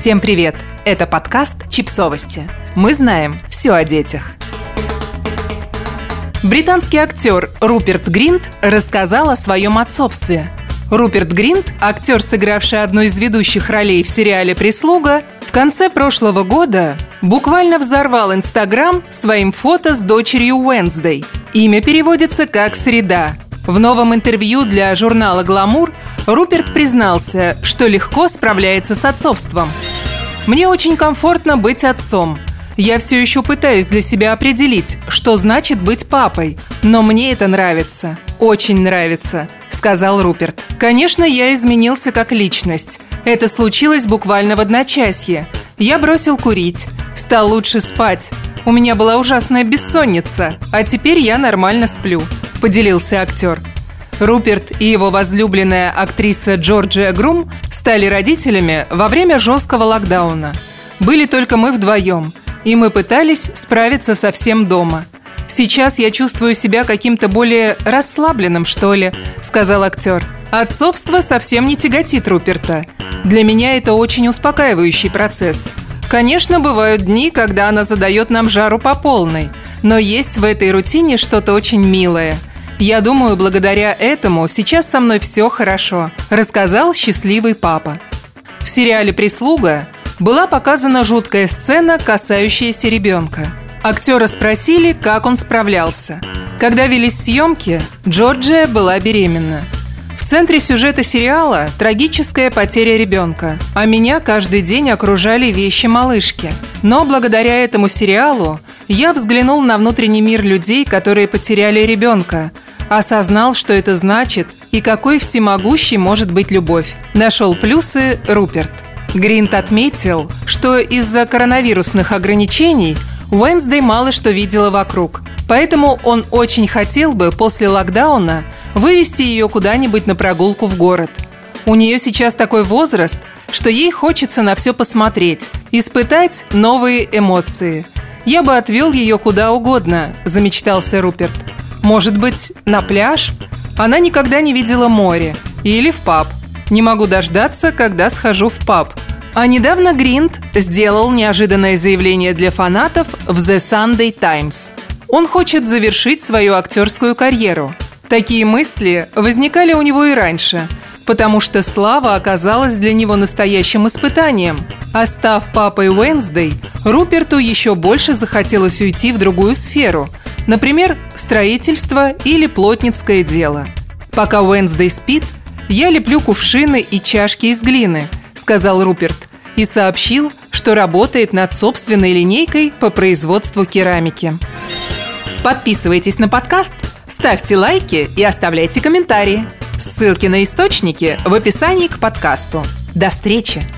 Всем привет! Это подкаст «Чипсовости». Мы знаем все о детях. Британский актер Руперт Гринт рассказал о своем отцовстве. Руперт Гринт, актер, сыгравший одну из ведущих ролей в сериале «Прислуга», в конце прошлого года буквально взорвал Инстаграм своим фото с дочерью Уэнсдей. Имя переводится как «Среда». В новом интервью для журнала «Гламур» Руперт признался, что легко справляется с отцовством. «Мне очень комфортно быть отцом. Я все еще пытаюсь для себя определить, что значит быть папой, но мне это нравится, очень нравится», – сказал Руперт. «Конечно, я изменился как личность. Это случилось буквально в одночасье. Я бросил курить, стал лучше спать. У меня была ужасная бессонница, а теперь я нормально сплю», – поделился актер. Руперт и его возлюбленная актриса Джорджия Грум стали родителями во время жесткого локдауна. Были только мы вдвоем, и мы пытались справиться со всем дома. «Сейчас я чувствую себя каким-то более расслабленным, что ли», – сказал актер. Отцовство совсем не тяготит Руперта. Для меня это очень успокаивающий процесс. Конечно, бывают дни, когда она задает нам жару по полной, но есть в этой рутине что-то очень милое – я думаю, благодаря этому сейчас со мной все хорошо», – рассказал счастливый папа. В сериале «Прислуга» была показана жуткая сцена, касающаяся ребенка. Актера спросили, как он справлялся. Когда велись съемки, Джорджия была беременна – в центре сюжета сериала трагическая потеря ребенка, а меня каждый день окружали вещи малышки. Но благодаря этому сериалу я взглянул на внутренний мир людей, которые потеряли ребенка, осознал, что это значит и какой всемогущей может быть любовь. Нашел плюсы Руперт. Гринт отметил, что из-за коронавирусных ограничений Уэнсдей мало что видела вокруг. Поэтому он очень хотел бы после локдауна вывести ее куда-нибудь на прогулку в город. У нее сейчас такой возраст, что ей хочется на все посмотреть, испытать новые эмоции. «Я бы отвел ее куда угодно», – замечтался Руперт. «Может быть, на пляж? Она никогда не видела море. Или в паб. Не могу дождаться, когда схожу в паб». А недавно Гринт сделал неожиданное заявление для фанатов в The Sunday Times. Он хочет завершить свою актерскую карьеру – Такие мысли возникали у него и раньше, потому что слава оказалась для него настоящим испытанием. А став папой Уэнсдей, Руперту еще больше захотелось уйти в другую сферу, например, строительство или плотницкое дело. «Пока Уэнсдей спит, я леплю кувшины и чашки из глины», – сказал Руперт, и сообщил, что работает над собственной линейкой по производству керамики. Подписывайтесь на подкаст – Ставьте лайки и оставляйте комментарии. Ссылки на источники в описании к подкасту. До встречи!